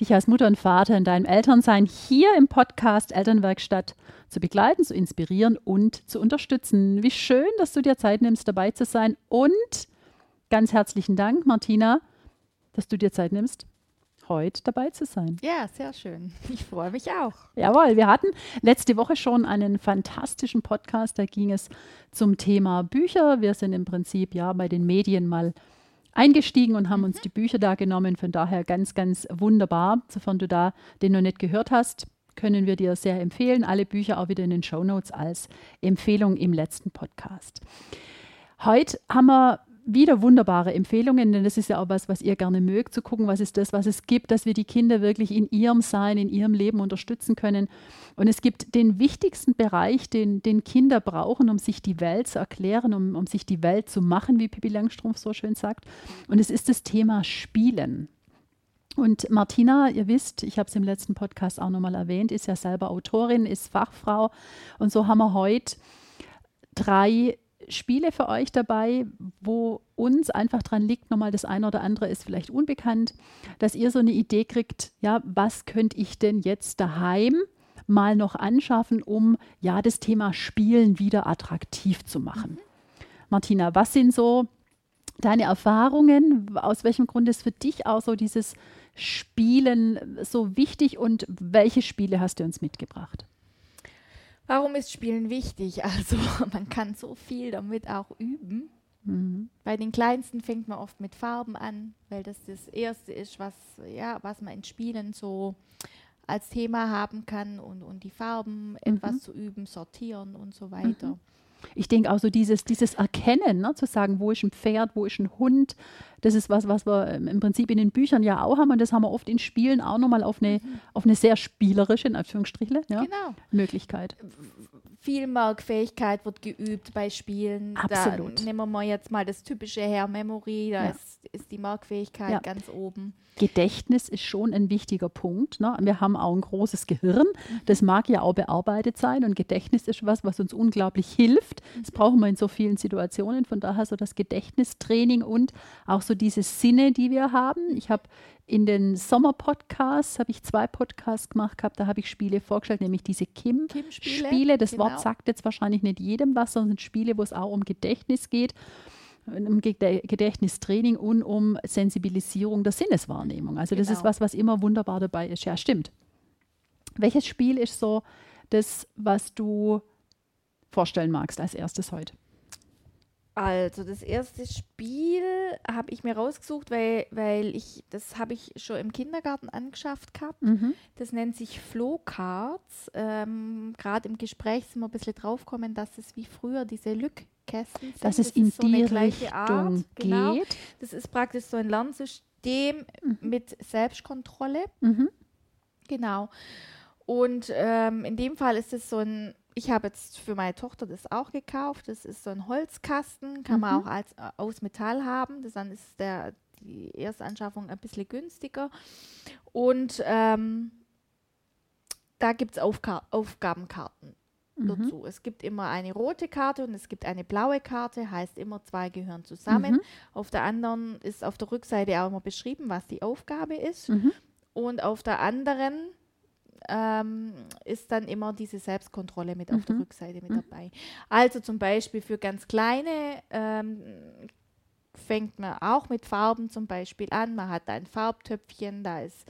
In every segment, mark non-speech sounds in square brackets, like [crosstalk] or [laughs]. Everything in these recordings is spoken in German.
dich als Mutter und Vater in deinem Elternsein hier im Podcast Elternwerkstatt zu begleiten, zu inspirieren und zu unterstützen. Wie schön, dass du dir Zeit nimmst, dabei zu sein. Und ganz herzlichen Dank, Martina, dass du dir Zeit nimmst, heute dabei zu sein. Ja, sehr schön. Ich freue mich auch. Jawohl, wir hatten letzte Woche schon einen fantastischen Podcast. Da ging es zum Thema Bücher. Wir sind im Prinzip ja bei den Medien mal eingestiegen und haben mhm. uns die Bücher da genommen. Von daher ganz, ganz wunderbar. Sofern du da den noch nicht gehört hast, können wir dir sehr empfehlen. Alle Bücher auch wieder in den Show Notes als Empfehlung im letzten Podcast. Heute haben wir wieder wunderbare Empfehlungen, denn das ist ja auch was, was ihr gerne mögt, zu gucken, was ist das, was es gibt, dass wir die Kinder wirklich in ihrem Sein, in ihrem Leben unterstützen können. Und es gibt den wichtigsten Bereich, den, den Kinder brauchen, um sich die Welt zu erklären, um, um sich die Welt zu machen, wie Pippi Langstrumpf so schön sagt. Und es ist das Thema Spielen. Und Martina, ihr wisst, ich habe es im letzten Podcast auch nochmal erwähnt, ist ja selber Autorin, ist Fachfrau. Und so haben wir heute drei Spiele für euch dabei, wo uns einfach dran liegt, nochmal das eine oder andere ist vielleicht unbekannt, dass ihr so eine Idee kriegt, ja, was könnte ich denn jetzt daheim mal noch anschaffen, um ja das Thema Spielen wieder attraktiv zu machen. Mhm. Martina, was sind so deine Erfahrungen? Aus welchem Grund ist für dich auch so dieses Spielen so wichtig und welche Spiele hast du uns mitgebracht? Warum ist Spielen wichtig? [laughs] Also man kann so viel damit auch üben. Mhm. Bei den Kleinsten fängt man oft mit Farben an, weil das das Erste ist, was, ja, was man in Spielen so als Thema haben kann und, und die Farben mhm. etwas zu üben, sortieren und so weiter. Mhm. Ich denke auch so dieses, dieses Erkennen, ne, zu sagen, wo ist ein Pferd, wo ist ein Hund, das ist was, was wir ähm, im Prinzip in den Büchern ja auch haben und das haben wir oft in Spielen auch nochmal auf eine, mhm. auf eine sehr spielerische, in Anführungsstrichen, ja, genau. Möglichkeit viel Merkfähigkeit wird geübt bei Spielen. Absolut. Da nehmen wir mal jetzt mal das typische Hair Memory, da ja. ist, ist, die Merkfähigkeit ja. ganz oben. Gedächtnis ist schon ein wichtiger Punkt. Ne? Wir haben auch ein großes Gehirn, mhm. das mag ja auch bearbeitet sein und Gedächtnis ist was, was uns unglaublich hilft. Mhm. Das brauchen wir in so vielen Situationen. Von daher so das Gedächtnistraining und auch so diese Sinne, die wir haben. Ich habe in den Sommerpodcasts habe ich zwei Podcasts gemacht gehabt, da habe ich Spiele vorgestellt, nämlich diese Kim-Spiele. Kim das genau. Wort sagt jetzt wahrscheinlich nicht jedem was, sondern sind Spiele, wo es auch um Gedächtnis geht, um Gedächtnistraining und um Sensibilisierung der Sinneswahrnehmung. Also das ist genau. was, was immer wunderbar dabei ist. Ja, stimmt. Welches Spiel ist so das, was du vorstellen magst als erstes heute? Also, das erste Spiel habe ich mir rausgesucht, weil, weil ich, das habe ich schon im Kindergarten angeschafft gehabt. Mhm. Das nennt sich Flowcards. Ähm, Gerade im Gespräch sind wir ein bisschen draufgekommen, dass es wie früher diese Lückkästen sind. Dass es das in so die Richtung Art. Genau. geht. Das ist praktisch so ein Lernsystem mhm. mit Selbstkontrolle. Mhm. Genau. Und ähm, in dem Fall ist es so ein ich habe jetzt für meine Tochter das auch gekauft. Das ist so ein Holzkasten, kann mhm. man auch als, äh, aus Metall haben. Das dann ist der, die Erstanschaffung ein bisschen günstiger. Und ähm, da gibt es Aufga Aufgabenkarten mhm. dazu. Es gibt immer eine rote Karte und es gibt eine blaue Karte, heißt immer zwei gehören zusammen. Mhm. Auf der anderen ist auf der Rückseite auch immer beschrieben, was die Aufgabe ist. Mhm. Und auf der anderen ähm, ist dann immer diese Selbstkontrolle mit mhm. auf der mhm. Rückseite mit mhm. dabei. Also zum Beispiel für ganz kleine ähm, fängt man auch mit Farben zum Beispiel an. Man hat ein Farbtöpfchen, da ist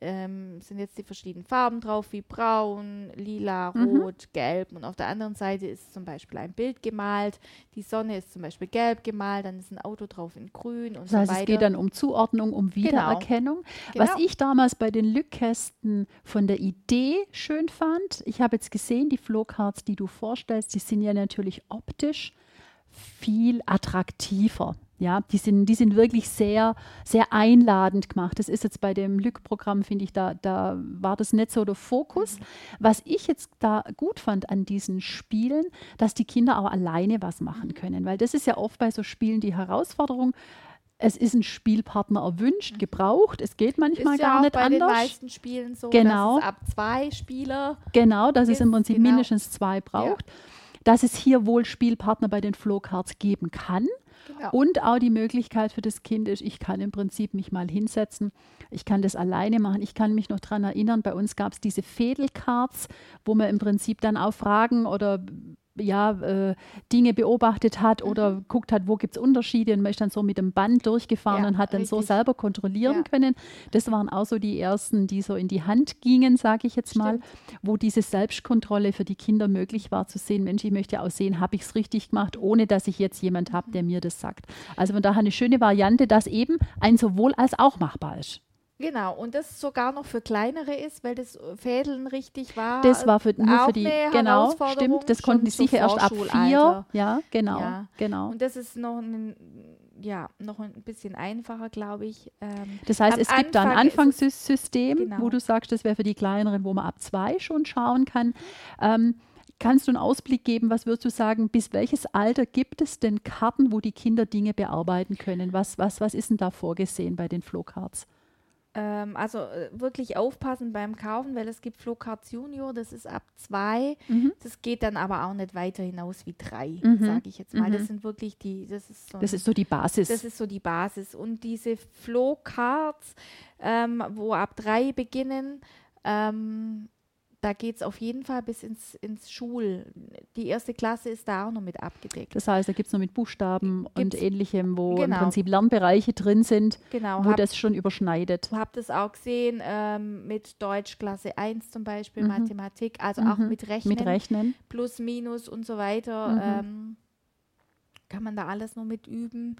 ähm, sind jetzt die verschiedenen Farben drauf, wie braun, lila, mhm. rot, mhm. gelb. Und auf der anderen Seite ist zum Beispiel ein Bild gemalt. Die Sonne ist zum Beispiel gelb gemalt, dann ist ein Auto drauf in grün und das heißt, so weiter. Es geht dann um Zuordnung, um genau. Wiedererkennung. Genau. Was ich damals bei den Lückkästen von der Idee schön fand, ich habe jetzt gesehen, die Flowcards, die du vorstellst, die sind ja natürlich optisch viel attraktiver. Ja, die sind, die sind wirklich sehr, sehr einladend gemacht. Das ist jetzt bei dem Lück-Programm, finde ich, da, da war das nicht so der Fokus. Was ich jetzt da gut fand an diesen Spielen, dass die Kinder auch alleine was machen können. Weil das ist ja oft bei so Spielen die Herausforderung. Es ist ein Spielpartner erwünscht, gebraucht. Es geht manchmal ist gar ja nicht bei anders. den meisten Spielen so, genau. dass es ab zwei Spieler Genau, dass es im Prinzip genau. mindestens zwei braucht. Ja. Dass es hier wohl Spielpartner bei den Flowcards geben kann. Genau. Und auch die Möglichkeit für das Kind ist, ich kann im Prinzip mich mal hinsetzen, ich kann das alleine machen. Ich kann mich noch daran erinnern, bei uns gab es diese Fädelcards, wo man im Prinzip dann auch Fragen oder ja, äh, Dinge beobachtet hat mhm. oder guckt hat, wo gibt es Unterschiede und man ist dann so mit dem Band durchgefahren ja, und hat dann richtig. so selber kontrollieren ja. können. Das waren auch so die ersten, die so in die Hand gingen, sage ich jetzt Stimmt. mal, wo diese Selbstkontrolle für die Kinder möglich war, zu sehen, Mensch, ich möchte auch sehen, habe ich es richtig gemacht, ohne dass ich jetzt jemand habe, der mir das sagt. Also von daher eine schöne Variante, dass eben ein sowohl als auch machbar ist. Genau, und das sogar noch für kleinere ist, weil das Fädeln richtig war. Das war für, nur für die, genau, stimmt, das konnten die sicher erst ab vier. Ja, genau, ja. genau. Und das ist noch ein, ja, noch ein bisschen einfacher, glaube ich. Ähm, das heißt, es gibt da ein Anfangssystem, genau. wo du sagst, das wäre für die kleineren, wo man ab zwei schon schauen kann. Ähm, Kannst du einen Ausblick geben, was würdest du sagen, bis welches Alter gibt es denn Karten, wo die Kinder Dinge bearbeiten können? Was, was, was ist denn da vorgesehen bei den Flowcards? Ähm, also äh, wirklich aufpassen beim Kaufen, weil es gibt Flowcards Junior, das ist ab zwei. Mhm. Das geht dann aber auch nicht weiter hinaus wie drei, mhm. sage ich jetzt mal. Das mhm. sind wirklich die, das ist so, das ist so die Basis. Das ist so die Basis. Und diese Flowcards, ähm, wo ab drei beginnen, ähm, da geht es auf jeden Fall bis ins, ins Schul. Die erste Klasse ist da auch noch mit abgedeckt. Das heißt, da gibt es noch mit Buchstaben gibt's, und ähnlichem, wo genau. im Prinzip Lernbereiche drin sind, genau, wo hab, das schon überschneidet. Ich habe das auch gesehen ähm, mit Deutsch Klasse 1 zum Beispiel, mhm. Mathematik, also mhm. auch mit Rechnen, mit Rechnen. Plus, Minus und so weiter. Mhm. Ähm, kann man da alles noch mit üben.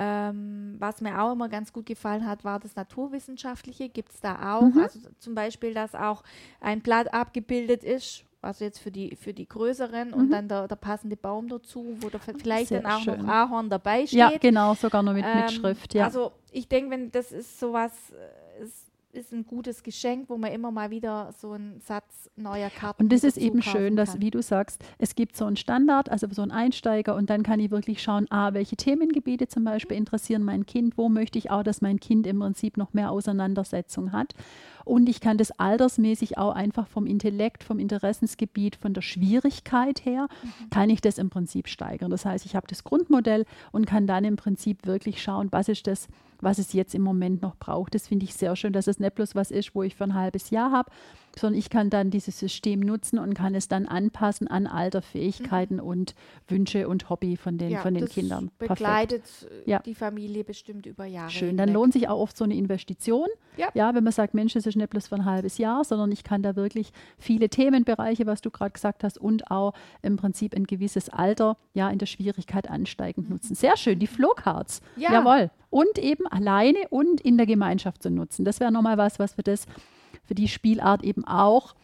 Ähm, was mir auch immer ganz gut gefallen hat, war das Naturwissenschaftliche. Gibt es da auch. Mhm. Also zum Beispiel, dass auch ein Blatt abgebildet ist, also jetzt für die, für die größeren mhm. und dann der, der, passende Baum dazu, wo da vielleicht Sehr dann auch schön. noch Ahorn dabei steht. Ja, genau, sogar noch mit, ähm, mit Schrift. Ja. Also ich denke, wenn das ist sowas, äh, ist ist ein gutes Geschenk, wo man immer mal wieder so einen Satz neuer Karten Und das ist eben schön, dass, kann. wie du sagst, es gibt so einen Standard, also so einen Einsteiger und dann kann ich wirklich schauen, ah, welche Themengebiete zum Beispiel interessieren mein Kind, wo möchte ich auch, dass mein Kind im Prinzip noch mehr Auseinandersetzung hat. Und ich kann das altersmäßig auch einfach vom Intellekt, vom Interessensgebiet, von der Schwierigkeit her, mhm. kann ich das im Prinzip steigern. Das heißt, ich habe das Grundmodell und kann dann im Prinzip wirklich schauen, was ist das, was es jetzt im Moment noch braucht. Das finde ich sehr schön, dass es nicht bloß was ist, wo ich für ein halbes Jahr habe, sondern ich kann dann dieses System nutzen und kann es dann anpassen an Alter, Fähigkeiten mhm. und Wünsche und Hobby von den, ja, von den das Kindern. Begleitet Perfekt. Ja. die Familie bestimmt über Jahre. Schön, dann lohnt sich auch oft so eine Investition. Ja. ja, wenn man sagt, Mensch, das ist nicht bloß für ein halbes Jahr, sondern ich kann da wirklich viele Themenbereiche, was du gerade gesagt hast, und auch im Prinzip ein gewisses Alter ja in der Schwierigkeit ansteigend mhm. nutzen. Sehr schön, die Flowcards. Ja. Jawohl. Und eben alleine und in der Gemeinschaft zu nutzen. Das wäre nochmal was, was für das für die Spielart eben auch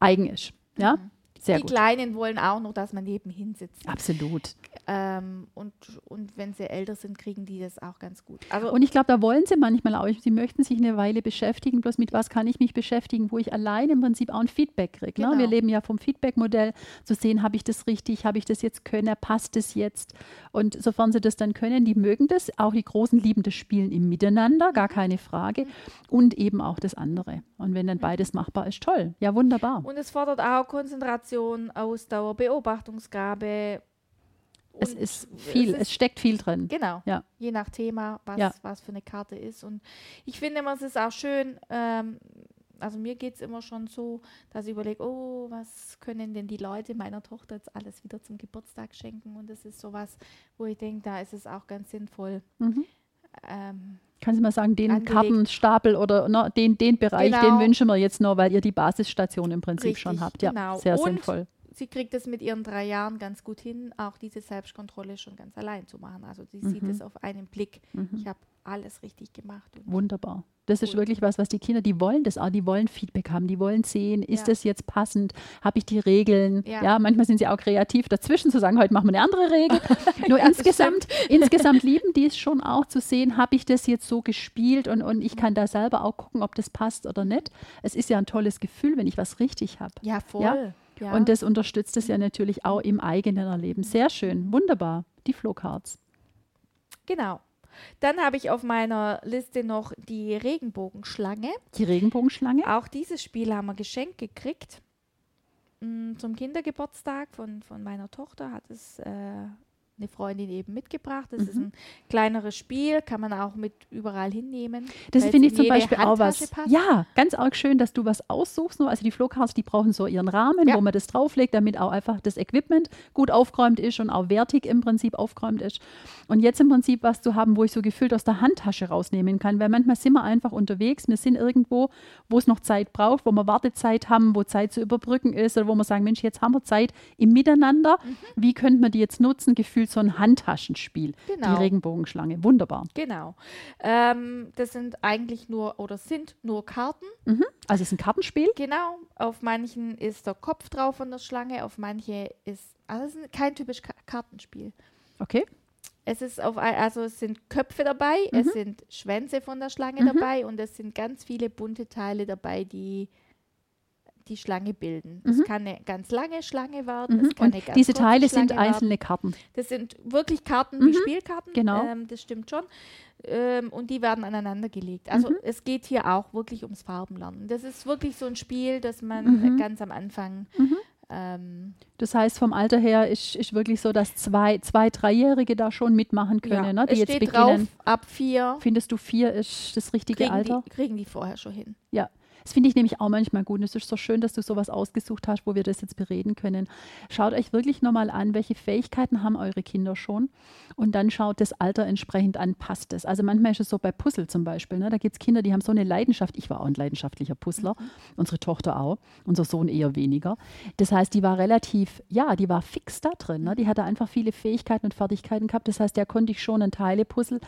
eigen ist. Ja? Mhm. Sehr die gut. Kleinen wollen auch noch, dass man nebenhin sitzt. Absolut. Ähm, und, und wenn sie älter sind, kriegen die das auch ganz gut. Also und ich glaube, da wollen sie manchmal auch, sie möchten sich eine Weile beschäftigen, bloß mit was kann ich mich beschäftigen, wo ich allein im Prinzip auch ein Feedback kriege. Ne? Genau. Wir leben ja vom Feedback-Modell, zu sehen, habe ich das richtig, habe ich das jetzt können, passt es jetzt. Und sofern sie das dann können, die mögen das, auch die Großen lieben das Spielen im Miteinander, gar mhm. keine Frage. Und eben auch das andere. Und wenn dann beides machbar ist, toll. Ja, wunderbar. Und es fordert auch Konzentration Konzentration, Ausdauer, Beobachtungsgabe. Es ist viel, es, ist, es, steckt viel drin. Genau. Ja. Je nach Thema, was, ja. was für eine Karte ist. Und ich finde immer, es ist auch schön, ähm, also mir geht es immer schon so, dass ich überlege, oh, was können denn die Leute meiner Tochter jetzt alles wieder zum Geburtstag schenken? Und das ist sowas, wo ich denke, da ist es auch ganz sinnvoll. Mhm. Ähm, Kannst du mal sagen, den angelegt. Kartenstapel oder ne, den, den Bereich, genau. den wünschen wir jetzt noch, weil ihr die Basisstation im Prinzip Richtig, schon habt. Ja, genau. sehr Und sinnvoll. Sie kriegt es mit ihren drei Jahren ganz gut hin, auch diese Selbstkontrolle schon ganz allein zu machen. Also sie mhm. sieht es auf einen Blick. Mhm. Ich habe alles richtig gemacht. Wunderbar. Das ist wirklich was, was die Kinder, die wollen das auch, die wollen Feedback haben, die wollen sehen, ist ja. das jetzt passend, habe ich die Regeln? Ja. ja. manchmal sind sie auch kreativ dazwischen zu sagen, heute machen wir eine andere Regel. [laughs] Nur ja, insgesamt, insgesamt lieben die es schon auch zu sehen, habe ich das jetzt so gespielt und, und ich kann da selber auch gucken, ob das passt oder nicht. Es ist ja ein tolles Gefühl, wenn ich was richtig habe. Ja, voll. Ja? Und das unterstützt es ja natürlich auch im eigenen Erleben. Sehr schön, wunderbar. Die Flowcards. Genau. Dann habe ich auf meiner Liste noch die Regenbogenschlange. Die Regenbogenschlange? Auch dieses Spiel haben wir geschenkt gekriegt. Mm, zum Kindergeburtstag von, von meiner Tochter hat es äh, eine Freundin eben mitgebracht. Das mhm. ist ein kleineres Spiel, kann man auch mit überall hinnehmen. Das finde ich zum Beispiel auch was. Passt. Ja, ganz arg schön, dass du was aussuchst. Also die Flowcards, die brauchen so ihren Rahmen, ja. wo man das drauflegt, damit auch einfach das Equipment gut aufgeräumt ist und auch wertig im Prinzip aufgeräumt ist. Und jetzt im Prinzip was zu haben, wo ich so gefühlt aus der Handtasche rausnehmen kann, weil manchmal sind wir einfach unterwegs, wir sind irgendwo, wo es noch Zeit braucht, wo wir Wartezeit haben, wo Zeit zu überbrücken ist oder wo wir sagen, Mensch, jetzt haben wir Zeit im Miteinander. Mhm. Wie könnte man die jetzt nutzen? Gefühlt gefühlt so ein Handtaschenspiel. Genau. Die Regenbogenschlange. Wunderbar. Genau. Ähm, das sind eigentlich nur oder sind nur Karten. Mhm. Also es ist ein Kartenspiel. Genau. Auf manchen ist der Kopf drauf von der Schlange, auf manche ist. Also es ist kein typisch Kartenspiel. Okay. Es ist auf, also es sind Köpfe dabei, mhm. es sind Schwänze von der Schlange mhm. dabei und es sind ganz viele bunte Teile dabei, die die Schlange bilden. Es mhm. kann eine ganz lange Schlange werden. Mhm. Und diese Teile Schlange sind einzelne werden. Karten. Das sind wirklich Karten mhm. wie Spielkarten. Genau. Ähm, das stimmt schon. Ähm, und die werden aneinander gelegt. Also mhm. es geht hier auch wirklich ums Farbenlernen. Das ist wirklich so ein Spiel, das man mhm. ganz am Anfang mhm. ähm, das heißt, vom Alter her ist, ist wirklich so, dass zwei, zwei Dreijährige da schon mitmachen können, ja, ne, die jetzt beginnen. Drauf, ab vier. Findest du vier ist das richtige kriegen Alter? Die, kriegen die vorher schon hin. Ja, das finde ich nämlich auch manchmal gut. Und es ist so schön, dass du sowas ausgesucht hast, wo wir das jetzt bereden können. Schaut euch wirklich nochmal an, welche Fähigkeiten haben eure Kinder schon. Und dann schaut das Alter entsprechend an, passt es. Also manchmal ist es so bei Puzzle zum Beispiel. Ne? Da gibt es Kinder, die haben so eine Leidenschaft. Ich war auch ein leidenschaftlicher Puzzler. Mhm. Unsere Tochter auch. Unser Sohn eher weniger. Das heißt, die war relativ, ja, die war fix da drin. Ne? Die hatte einfach viele Fähigkeiten und Fertigkeiten gehabt. Das heißt, der konnte ich schon ein Teile-Puzzle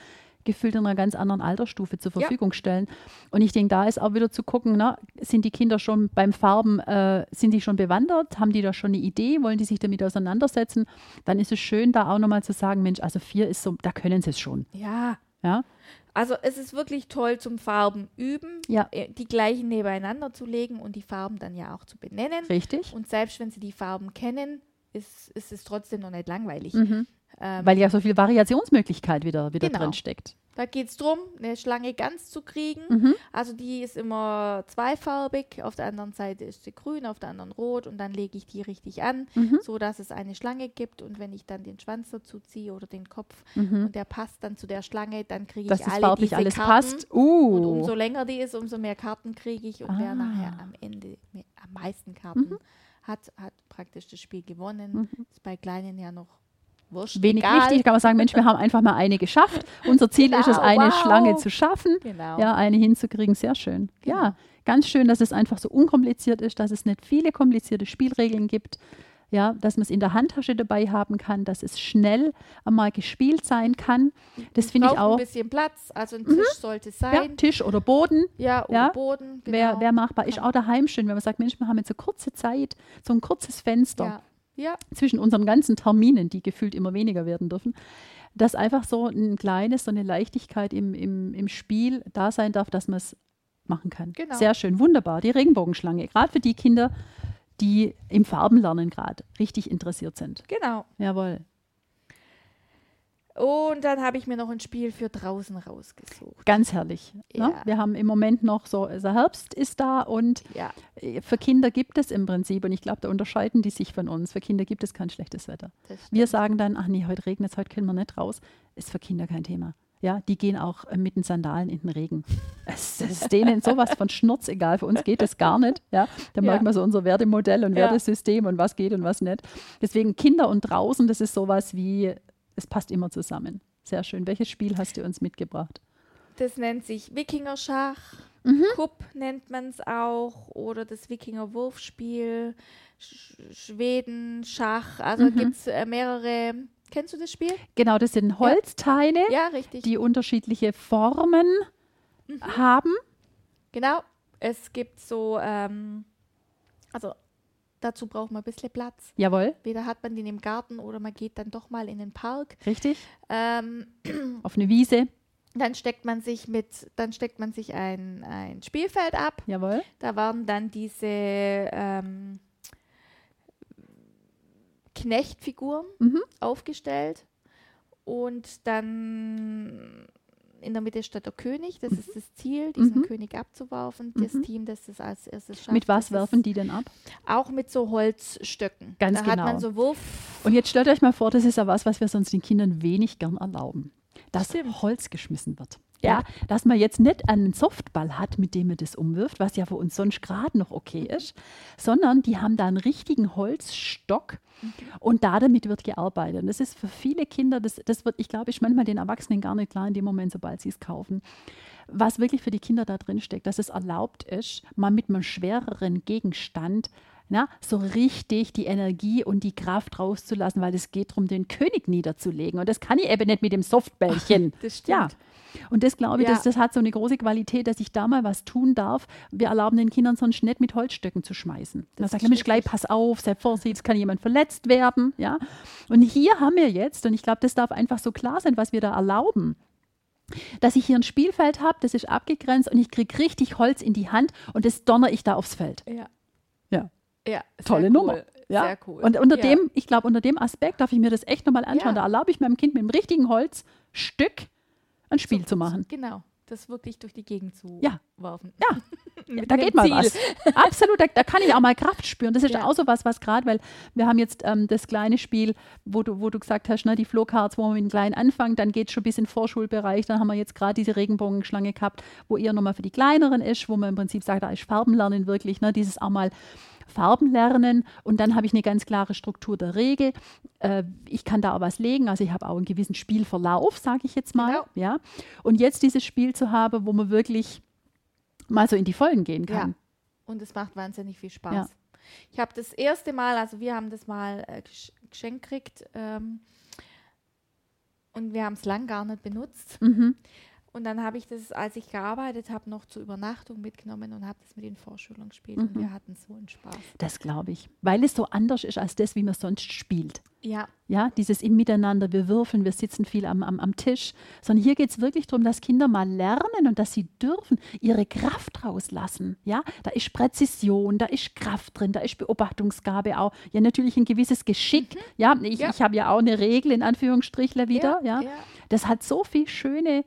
gefühlt in einer ganz anderen Altersstufe zur Verfügung ja. stellen. Und ich denke, da ist auch wieder zu gucken, na, sind die Kinder schon beim Farben, äh, sind die schon bewandert? Haben die da schon eine Idee? Wollen die sich damit auseinandersetzen? Dann ist es schön, da auch nochmal zu sagen, Mensch, also vier ist so, da können sie es schon. Ja. Ja. Also es ist wirklich toll zum Farben üben, ja. Äh, die gleichen nebeneinander zu legen und die Farben dann ja auch zu benennen. Richtig. Und selbst wenn sie die Farben kennen, ist, ist es trotzdem noch nicht langweilig. Mhm. Ähm, Weil ja so viel Variationsmöglichkeit wieder, wieder genau. drin steckt. Da geht es darum, eine Schlange ganz zu kriegen. Mhm. Also die ist immer zweifarbig. Auf der anderen Seite ist sie grün, auf der anderen rot. Und dann lege ich die richtig an, mhm. so dass es eine Schlange gibt. Und wenn ich dann den Schwanz dazu ziehe oder den Kopf mhm. und der passt dann zu der Schlange, dann kriege ich alle diese alles Karten. Passt. Uh. Und umso länger die ist, umso mehr Karten kriege ich. Und ah. wer nachher am Ende am meisten Karten mhm. hat, hat praktisch das Spiel gewonnen. Mhm. Ist bei Kleinen ja noch Wurscht, wenig egal. wichtig, kann man sagen, Mensch, wir haben einfach mal eine geschafft. Unser Ziel genau, ist es, eine wow. Schlange zu schaffen, genau. ja, eine hinzukriegen, sehr schön. Genau. Ja, ganz schön, dass es einfach so unkompliziert ist, dass es nicht viele komplizierte Spielregeln gibt, ja, dass man es in der Handtasche dabei haben kann, dass es schnell einmal gespielt sein kann. Das finde ich auch. ein bisschen Platz, also ein Tisch mhm. sollte sein. Ja, Tisch oder Boden. Ja, oder ja. Boden. Genau. Wer, wer machbar ist, auch daheim schön, wenn man sagt, Mensch, wir haben jetzt so kurze Zeit, so ein kurzes Fenster. Ja ja. zwischen unseren ganzen Terminen, die gefühlt immer weniger werden dürfen, dass einfach so ein kleines, so eine Leichtigkeit im, im, im Spiel da sein darf, dass man es machen kann. Genau. Sehr schön, wunderbar. Die Regenbogenschlange, gerade für die Kinder, die im Farbenlernen gerade richtig interessiert sind. Genau. Jawohl. Und dann habe ich mir noch ein Spiel für draußen rausgesucht. Ganz herrlich. Ne? Ja. Ne? Wir haben im Moment noch so, also Herbst ist da und ja. Äh, für Kinder gibt es im Prinzip, und ich glaube, da unterscheiden die sich von uns, für Kinder gibt es kein schlechtes Wetter. Wir sagen dann, ach nee, heute regnet es, heute können wir nicht raus. Ist für Kinder kein Thema. Ja, die gehen auch äh, mit den Sandalen in den Regen. Es ist denen sowas von Schnurz egal. Für uns geht das gar nicht. Ja, da ja. merkt man so unser Wertemodell und ja. Wertesystem und was geht und was nicht. Deswegen Kinder und draußen, das ist sowas wie es passt immer zusammen. Sehr schön. Welches Spiel hast du uns mitgebracht? Das nennt sich Wikinger-Schach. Mhm. Kupp nennt man es auch oder das Wikinger-Wurfspiel, Sch Schweden, Schach. Also mhm. gibt es äh, mehrere. Kennst du das Spiel? Genau, das sind Holzteile, ja. Ja, die unterschiedliche Formen mhm. haben. Genau. Es gibt so, ähm, also dazu braucht man ein bisschen Platz. Jawohl. Weder hat man den im Garten oder man geht dann doch mal in den Park. Richtig. Ähm, [clears throat] Auf eine Wiese. Dann steckt man sich mit, dann steckt man sich ein, ein Spielfeld ab. Jawohl. Da waren dann diese ähm, Knechtfiguren mhm. aufgestellt. Und dann in der Mitte steht der König, das mhm. ist das Ziel, diesen mhm. König abzuwerfen. Das mhm. Team, das das als erstes schafft. Mit was werfen die denn ab? Auch mit so Holzstöcken. Ganz da genau. hat man so Wurf. Und jetzt stellt euch mal vor, das ist ja was, was wir sonst den Kindern wenig gern erlauben dass Stimmt. Holz geschmissen wird. Ja, dass man jetzt nicht einen Softball hat, mit dem man das umwirft, was ja für uns sonst gerade noch okay ist, sondern die haben da einen richtigen Holzstock mhm. und da damit wird gearbeitet. Und das ist für viele Kinder, das, das wird, ich glaube, ich manchmal den Erwachsenen gar nicht klar in dem Moment, sobald sie es kaufen, was wirklich für die Kinder da drin steckt, dass es erlaubt ist, mal mit einem schwereren Gegenstand na, so richtig die Energie und die Kraft rauszulassen, weil es geht darum, den König niederzulegen. Und das kann ich eben nicht mit dem Softbällchen. [laughs] das stimmt. Ja. Und das glaube ich, ja. das, das hat so eine große Qualität, dass ich da mal was tun darf. Wir erlauben den Kindern sonst nicht mit Holzstöcken zu schmeißen. Da sagt nämlich gleich, pass auf, sei vorsichtig, es kann jemand verletzt werden. Ja? Und hier haben wir jetzt, und ich glaube, das darf einfach so klar sein, was wir da erlauben dass ich hier ein Spielfeld habe, das ist abgegrenzt und ich kriege richtig Holz in die Hand und das donner ich da aufs Feld. Ja. Ja. Ja, tolle cool. Nummer. Ja. Sehr cool. Und unter ja. dem, ich glaube, unter dem Aspekt darf ich mir das echt nochmal anschauen. Ja. Da erlaube ich meinem Kind mit dem richtigen Holzstück ein Spiel so, zu machen. Genau, das wirklich durch die Gegend zu ja. werfen. Ja, [laughs] da geht mal Ziel. was. Absolut, da, da, kann ich auch mal Kraft spüren. Das ist ja. auch so was, was gerade, weil wir haben jetzt ähm, das kleine Spiel, wo du, wo du gesagt hast, ne, die Flowcards, wo man mit dem Kleinen anfangen, dann geht es schon bis in den Vorschulbereich. Dann haben wir jetzt gerade diese Regenbogenschlange gehabt, wo eher nochmal für die Kleineren ist, wo man im Prinzip sagt, da ist Farbenlernen wirklich, ne, dieses auch mal Farben lernen und dann habe ich eine ganz klare Struktur der Regel. Äh, ich kann da auch was legen, also ich habe auch einen gewissen Spielverlauf, sage ich jetzt mal. Genau. Ja. Und jetzt dieses Spiel zu haben, wo man wirklich mal so in die Vollen gehen kann. Ja. Und es macht wahnsinnig viel Spaß. Ja. Ich habe das erste Mal, also wir haben das mal äh, geschenkt gekriegt ähm, und wir haben es lang gar nicht benutzt. Mhm. Und dann habe ich das, als ich gearbeitet habe, noch zur Übernachtung mitgenommen und habe das mit den Vorschülern gespielt. Mhm. Und wir hatten so einen Spaß. Das glaube ich. Weil es so anders ist als das, wie man sonst spielt. Ja. Ja, dieses im Miteinander, wir würfeln, wir sitzen viel am, am, am Tisch. Sondern hier geht es wirklich darum, dass Kinder mal lernen und dass sie dürfen ihre Kraft rauslassen. Ja, da ist Präzision, da ist Kraft drin, da ist Beobachtungsgabe auch. Ja, natürlich ein gewisses Geschick. Mhm. Ja, ich, Ja. ich habe ja auch eine Regel in Anführungsstrichler wieder. Ja, ja. Das hat so viel schöne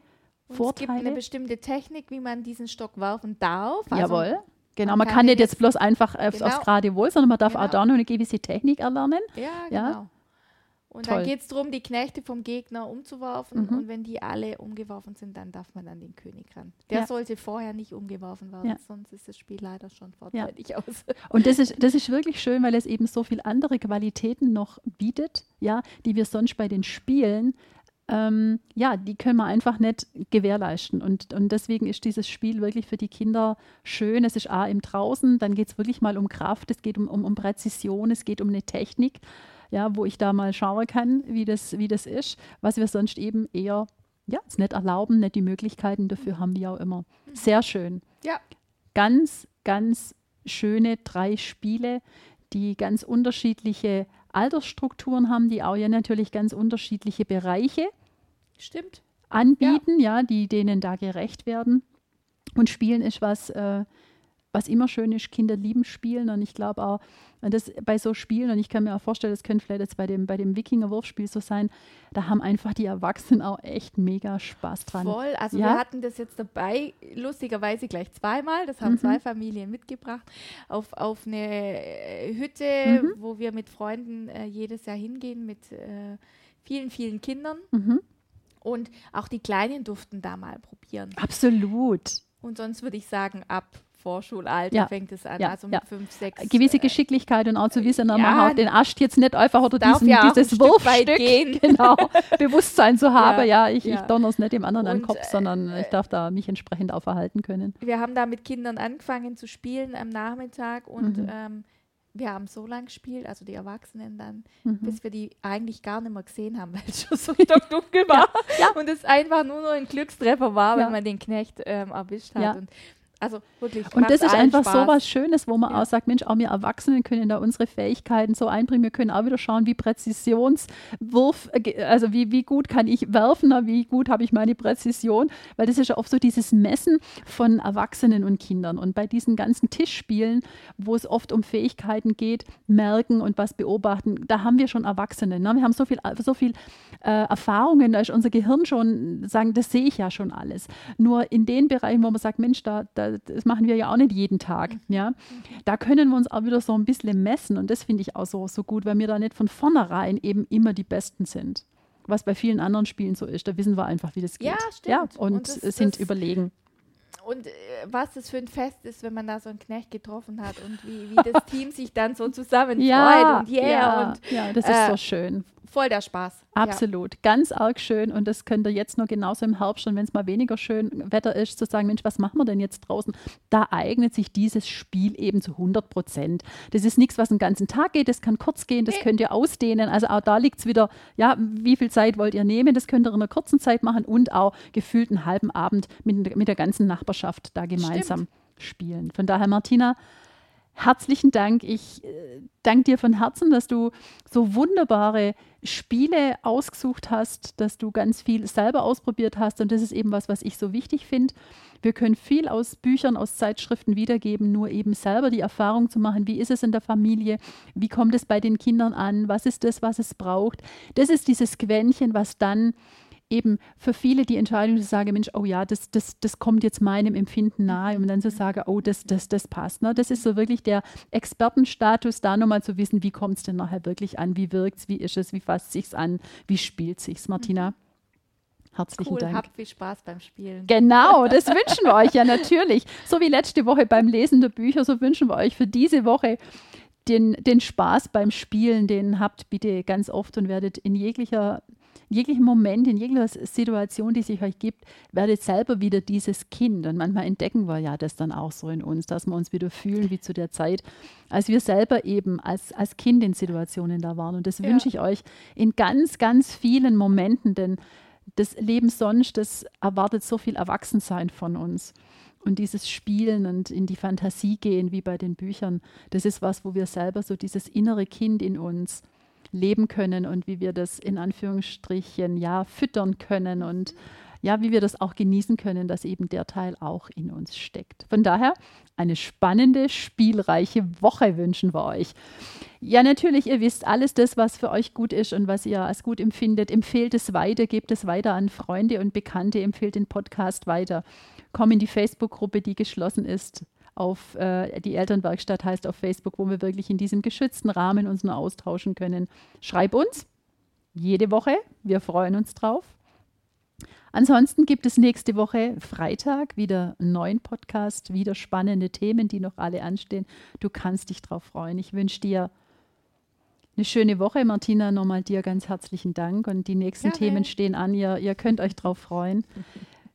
Und es gibt eine Vorteile. bestimmte Technik, wie man diesen Stock werfen darf. Also, Jawohl. Genau, man man, kann nicht jetzt bloß einfach aufs, Genau. aufs gerade Wohl, sondern man darf auch Genau. da noch eine gewisse Technik erlernen. Ja, Ja. genau. Und Toll. dann geht es darum, die Knechte vom Gegner umzuwerfen. Mhm. Und wenn die alle umgeworfen sind, dann darf man an den König ran. Der Ja. sollte vorher nicht umgeworfen werden, Ja. sonst ist das Spiel leider schon vorzeitig aus. Und das ist, das ist wirklich schön, weil es eben so viele andere Qualitäten noch bietet, ja, die wir sonst bei den Spielen, ähm, ja, die können wir einfach nicht gewährleisten. Und, und deswegen ist dieses Spiel wirklich für die Kinder schön. Es ist A im Draußen, dann geht es wirklich mal um Kraft, es geht um, um, um Präzision, es geht um eine Technik, ja, wo ich da mal schauen kann, wie das, wie das ist, was wir sonst eben eher ja, es nicht erlauben, nicht die Möglichkeiten dafür haben wir auch immer. Sehr schön Ja, ganz, ganz schöne drei Spiele, die ganz unterschiedliche Altersstrukturen haben, die auch ja natürlich ganz unterschiedliche Bereiche stimmt. anbieten, ja, die denen da gerecht werden. Und Spielen ist was, äh, was immer schön ist. Kinder lieben Spielen und ich glaube auch, und das bei so Spielen, und ich kann mir auch vorstellen, das könnte vielleicht jetzt bei dem, bei dem Wikinger-Wurfspiel so sein, da haben einfach die Erwachsenen auch echt mega Spaß dran. Voll. Also Ja. wir hatten das jetzt dabei, lustigerweise gleich zweimal. Das haben Mhm. zwei Familien mitgebracht auf, auf eine äh, Hütte, Mhm. wo wir mit Freunden äh, jedes Jahr hingehen mit äh, vielen, vielen Kindern. Mhm. Und auch die Kleinen durften da mal probieren. Absolut. Und sonst würde ich sagen, ab Vorschulalter Ja. fängt es an, Ja, also mit ja. fünf, sechs. gewisse äh, Geschicklichkeit und auch zu wissen, ja, man haut den Ast jetzt nicht einfach oder diesen, ja dieses ein Wurfstück, gehen. [laughs] genau, Bewusstsein zu haben, ja, Ja, ich, ich ja. donner es nicht dem anderen an den Kopf, sondern ich darf da mich entsprechend auch verhalten können. wir haben da mit Kindern angefangen zu spielen am Nachmittag und Mhm. ähm, wir haben so lange gespielt, also die Erwachsenen dann, Mhm. bis wir die eigentlich gar nicht mehr gesehen haben, [laughs] weil es schon so [laughs] stockdunkel war. Ja. Und es einfach nur noch ein Glückstreffer war, Ja. wenn man den Knecht ähm, erwischt hat. Ja. Und also wirklich. Und das ist einfach so Spaß. was Schönes, wo man Ja. auch sagt, Mensch, auch wir Erwachsenen können da unsere Fähigkeiten so einbringen. Wir können auch wieder schauen, wie Präzisionswurf, äh, also wie, wie gut kann ich werfen, wie gut habe ich meine Präzision, weil das ist ja oft so dieses Messen von Erwachsenen und Kindern. Und bei diesen ganzen Tischspielen, wo es oft um Fähigkeiten geht, merken und was beobachten, da haben wir schon Erwachsene. Ne? Wir haben so viel, so viel äh, Erfahrungen, da ist unser Gehirn schon, sagen, das sehe ich ja schon alles. Nur in den Bereichen, wo man sagt, Mensch, da, da, das machen wir ja auch nicht jeden Tag. Ja? Da können wir uns auch wieder so ein bisschen messen und das finde ich auch so, so gut, weil wir da nicht von vornherein eben immer die Besten sind. Was bei vielen anderen Spielen so ist, da wissen wir einfach, wie das geht. Ja, Ja, stimmt. und, Und das- sind das- überlegen. Und äh, was das für ein Fest ist, wenn man da so einen Knecht getroffen hat und wie, wie das [laughs] Team sich dann so zusammen freut und yeah ja, und ja, das ist äh, so schön. voll der Spaß. Absolut, ganz arg schön und das könnt ihr jetzt noch genauso im Herbst und wenn es mal weniger schön Wetter ist, zu sagen, Mensch, was machen wir denn jetzt draußen? Da eignet sich dieses Spiel eben zu 100 Prozent. Das ist nichts, was den ganzen Tag geht, das kann kurz gehen, das Nee. könnt ihr ausdehnen. Also auch da liegt es wieder, ja, wie viel Zeit wollt ihr nehmen? Das könnt ihr in einer kurzen Zeit machen und auch gefühlt einen halben Abend mit, mit der ganzen Nachbarschaft da gemeinsam spielen. Von daher, Martina, herzlichen Dank. Ich äh, danke dir von Herzen, dass du so wunderbare Spiele ausgesucht hast, dass du ganz viel selber ausprobiert hast. Und das ist eben was, was ich so wichtig finde. Wir können viel aus Büchern, aus Zeitschriften wiedergeben, nur eben selber die Erfahrung zu machen, wie ist es in der Familie, wie kommt es bei den Kindern an, was ist das, was es braucht. Das ist dieses Quäntchen, was dann eben für viele die Entscheidung zu sagen, Mensch, oh ja, das, das, das kommt jetzt meinem Empfinden nahe und dann zu sagen, oh, das, das, das passt. Ne? Das ist so wirklich der Expertenstatus, da nochmal zu wissen, wie kommt es denn nachher wirklich an, wie wirkt es, wie ist es, wie fasst sich's an, wie spielt sich's, Martina. Herzlichen Cool, Dank. habt viel Spaß beim Spielen. Genau, das wünschen wir euch ja natürlich. So wie letzte Woche beim Lesen der Bücher, so wünschen wir euch für diese Woche den, den Spaß beim Spielen. Den habt bitte ganz oft und werdet in jeglicher, in jeglichem Moment, in jeglicher Situation, die sich euch gibt, werdet selber wieder dieses Kind. Und manchmal entdecken wir ja das dann auch so in uns, dass wir uns wieder fühlen wie zu der Zeit, als wir selber eben als, als Kind in Situationen da waren. Und das Ja. wünsche ich euch in ganz, ganz vielen Momenten, denn das Leben sonst, das erwartet so viel Erwachsensein von uns. Und dieses Spielen und in die Fantasie gehen, wie bei den Büchern, das ist was, wo wir selber so dieses innere Kind in uns leben können und wie wir das in Anführungsstrichen ja füttern können und ja, wie wir das auch genießen können, dass eben der Teil auch in uns steckt. Von daher eine spannende, spielreiche Woche wünschen wir euch. Ja, natürlich, ihr wisst, alles das, was für euch gut ist und was ihr als gut empfindet, empfehlt es weiter, gebt es weiter an Freunde und Bekannte, empfehlt den Podcast weiter. Komm in die Facebook-Gruppe, die geschlossen ist. Auf äh, die Elternwerkstatt heißt auf Facebook, wo wir wirklich in diesem geschützten Rahmen uns nur austauschen können. Schreib uns jede Woche, wir freuen uns drauf. Ansonsten gibt es nächste Woche Freitag wieder einen neuen Podcast, wieder spannende Themen, die noch alle anstehen. Du kannst dich drauf freuen. Ich wünsche dir eine schöne Woche. Martina, nochmal dir ganz herzlichen Dank. Und die nächsten Gerne. Themen stehen an. Ihr, ihr könnt euch drauf freuen.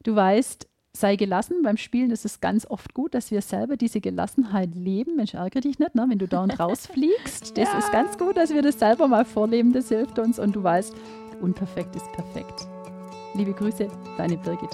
Du weißt, sei gelassen. Beim Spielen ist es ganz oft gut, dass wir selber diese Gelassenheit leben. Mensch, ärgere dich nicht, ne? wenn du da und rausfliegst. [laughs] Das Ja. ist ganz gut, dass wir das selber mal vorleben. Das hilft uns. Und du weißt, unperfekt ist perfekt. Liebe Grüße, deine Birgit.